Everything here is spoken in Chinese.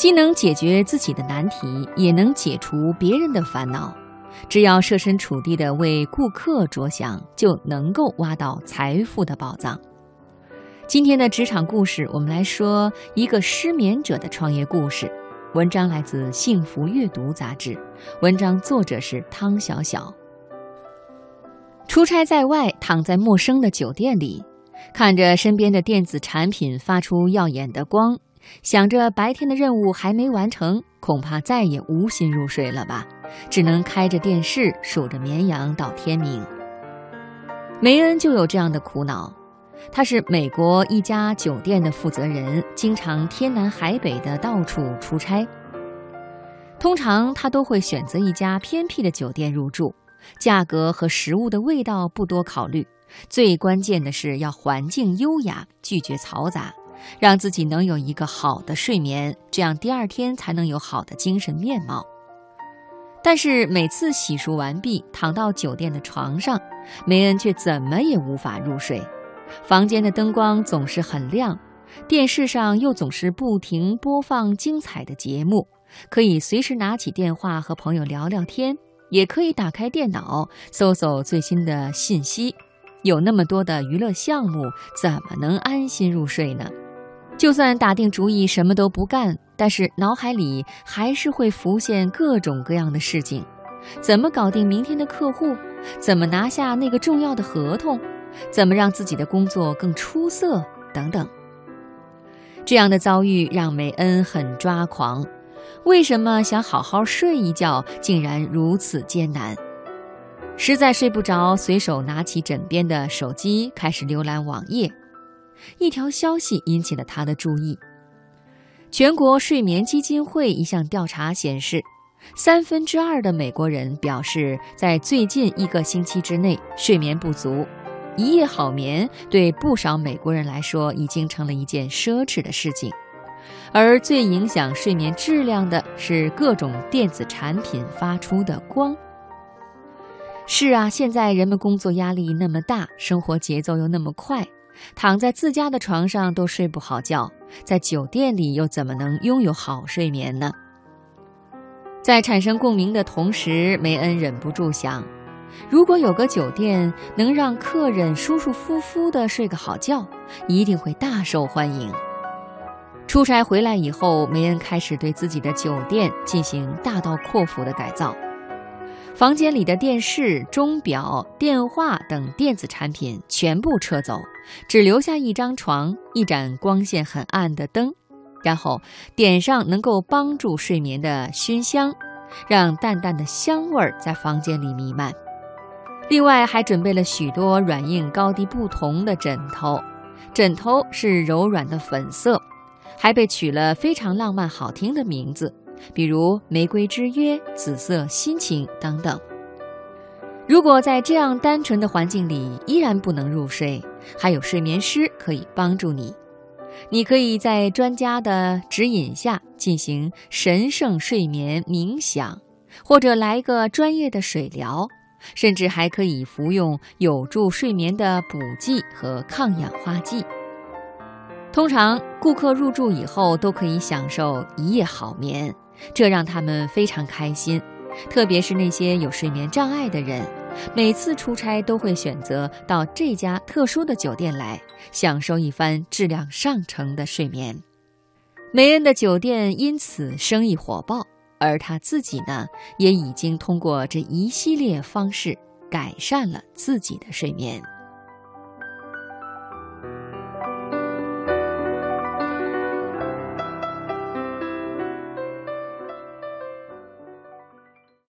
既能解决自己的难题，也能解除别人的烦恼。只要设身处地的为顾客着想，就能够挖到财富的宝藏。今天的职场故事，我们来说一个失眠者的创业故事。文章来自《幸福阅读》杂志，文章作者是汤小小。出差在外，躺在陌生的酒店里，看着身边的电子产品发出耀眼的光，想着白天的任务还没完成，恐怕再也无心入睡了吧。只能开着电视数着绵羊到天明。梅恩就有这样的苦恼，他是美国一家酒店的负责人，经常天南海北的到处出差。通常他都会选择一家偏僻的酒店入住，价格和食物的味道不多考虑，最关键的是要环境优雅，拒绝嘈杂，让自己能有一个好的睡眠，这样第二天才能有好的精神面貌。但是每次洗漱完毕，躺到酒店的床上，梅恩却怎么也无法入睡。房间的灯光总是很亮，电视上又总是不停播放精彩的节目，可以随时拿起电话和朋友聊聊天，也可以打开电脑搜搜最新的信息。有那么多的娱乐项目，怎么能安心入睡呢？就算打定主意什么都不干，但是脑海里还是会浮现各种各样的事情：怎么搞定明天的客户？怎么拿下那个重要的合同？怎么让自己的工作更出色？等等。这样的遭遇让梅恩很抓狂。为什么想好好睡一觉，竟然如此艰难？实在睡不着，随手拿起枕边的手机，开始浏览网页。一条消息引起了他的注意。全国睡眠基金会一项调查显示，三分之二的美国人表示，在最近一个星期之内睡眠不足。一夜好眠对不少美国人来说已经成了一件奢侈的事情。而最影响睡眠质量的是各种电子产品发出的光。是啊，现在人们工作压力那么大，生活节奏又那么快。躺在自家的床上都睡不好觉，在酒店里又怎么能拥有好睡眠呢？在产生共鸣的同时，梅恩忍不住想：如果有个酒店能让客人舒舒服服地睡个好觉，一定会大受欢迎。出差回来以后，梅恩开始对自己的酒店进行大刀阔斧的改造。房间里的电视、钟表、电话等电子产品全部撤走，只留下一张床、一盏光线很暗的灯，然后点上能够帮助睡眠的熏香，让淡淡的香味儿在房间里弥漫。另外还准备了许多软硬高低不同的枕头，枕头是柔软的粉色，还被取了非常浪漫好听的名字。比如玫瑰之约、紫色心情等等。如果在这样单纯的环境里依然不能入睡，还有睡眠师可以帮助你。你可以在专家的指引下进行神圣睡眠冥想，或者来个专业的水疗，甚至还可以服用有助睡眠的补剂和抗氧化剂。通常顾客入住以后都可以享受一夜好眠。这让他们非常开心，特别是那些有睡眠障碍的人，每次出差都会选择到这家特殊的酒店来，享受一番质量上乘的睡眠。梅恩的酒店因此生意火爆，而他自己呢，也已经通过这一系列方式改善了自己的睡眠。